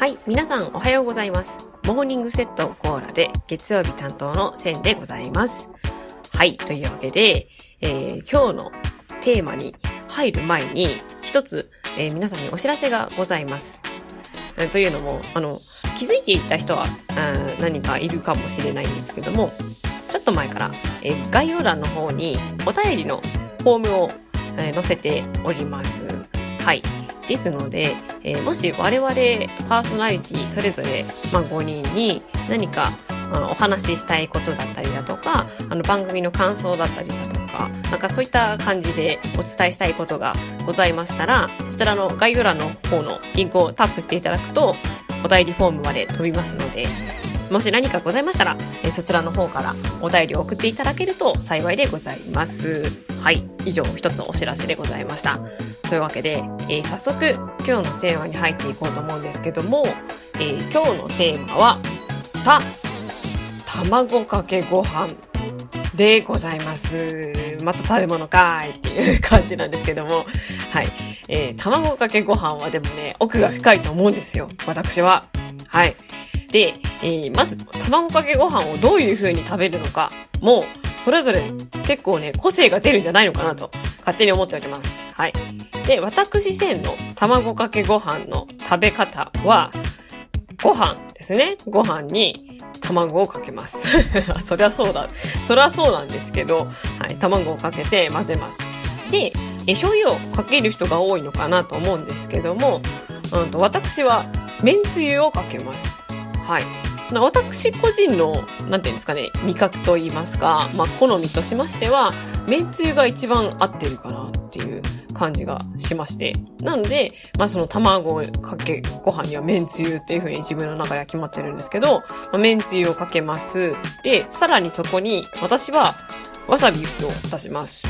はい、皆さんおはようございます。モーニングセットコーラで月曜日担当のセンでございます。はい、というわけで、えー今日のテーマに入る前に一つ、えー皆さんにお知らせがございます。えーというのも、あの、気づいていた人は、うん何かいるかもしれないんですけども、ちょっと前から、えー概要欄の方にお便りのフォームを、えー載せております。はい。ですので、えーもし我々パーソナリティそれぞれ、まあ、5人に何かあのお話ししたいことだったりだとか、あの番組の感想だったりだとか、なんかそういった感じでお伝えしたいことがございましたら、そちらの概要欄の方のリンクをタップしていただくと、お便りフォームまで飛びますので、もし何かございましたら、えそちらの方からお便りを送っていただけると幸いでございます。はい。以上、一つお知らせでございました。というわけで、えー早速今日のテーマに入っていこうと思うんですけども、えー今日のテーマは、た、卵かけご飯でございます。また食べ物かーいっていう感じなんですけども、はい。えー卵かけご飯はでもね、奥が深いと思うんですよ。私は。はい。で、えーまず、卵かけご飯をどういう風に食べるのか、も、それぞれ結構ね、個性が出るんじゃないのかなと、勝手に思っております。はい。で、私線の卵かけご飯の食べ方は、ご飯ですね。ご飯に卵をかけます。そりゃそうだ。そりゃそうなんですけど、はい。卵をかけて混ぜます。で、え醤油をかける人が多いのかなと思うんですけども、うんと、私は、めんつゆをかけます。はい。私個人の、なんていうんですかね、味覚と言いますか、まあ、好みとしましては、めんつゆが一番合ってるかなっていう感じがしまして。なので、まあ、その卵かけご飯にはめんつゆっていう風に自分の中では決まってるんですけど、まあ、めんつゆをかけます。で、さらにそこに、私は、わさびを足します。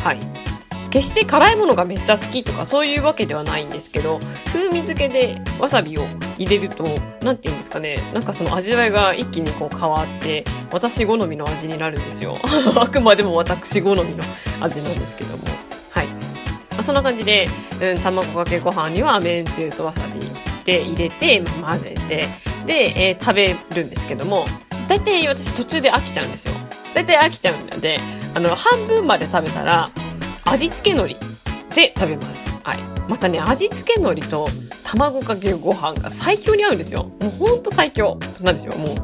はい。決して辛いものがめっちゃ好きとかそういうわけではないんですけど、風味付けでわさびを入れると、なんて言うんですかね、なんかその味わいが一気にこう変わって、私好みの味になるんですよ。あくまでも私好みの味なんですけども。はい。まあ、そんな感じで、うん、卵かけご飯にはめんつゆとわさびで入れて、混ぜて、で、えー食べるんですけども、大体私途中で飽きちゃうんですよ。大体飽きちゃうので、あの、半分まで食べたら、味付け海苔で食べます。はい。またね、味付け海苔と卵かけご飯が最強に合うんですよ。もうほんと最強なんですよ、もう。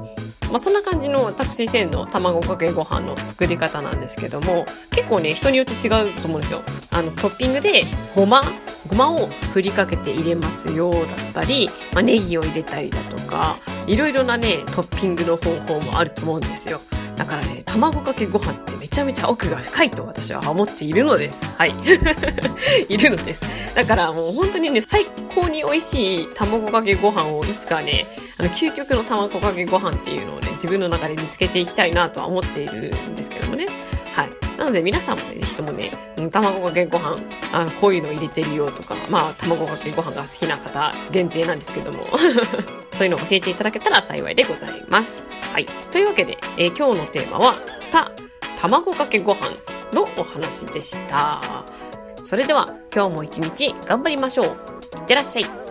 まあ、そんな感じのタクシー線の卵かけご飯の作り方なんですけども、結構ね、人によって違うと思うんですよ。あの、トッピングで、ごま、ごまを振りかけて入れますよ、だったり、まあ、ネギを入れたりだとか、いろいろなね、トッピングの方法もあると思うんですよ。だからね、卵かけご飯ってめちゃめちゃ奥が深いと私は思っているのです。はい。いるのです。だからもう本当にね、最高に美味しい卵かけご飯をいつかね、あの、究極の卵かけご飯っていうのをね、自分の中で見つけていきたいなとは思っているんですけどもね。はい。なので皆さんもね、ぜひともね、卵かけご飯、あこういうの入れてるよとか、まあ、卵かけご飯が好きな方限定なんですけども。そういうのを教えていただけたら幸いでございます。はい。というわけで、えー今日のテーマは、た、卵かけご飯のお話でした。それでは、今日も一日頑張りましょう。いってらっしゃい。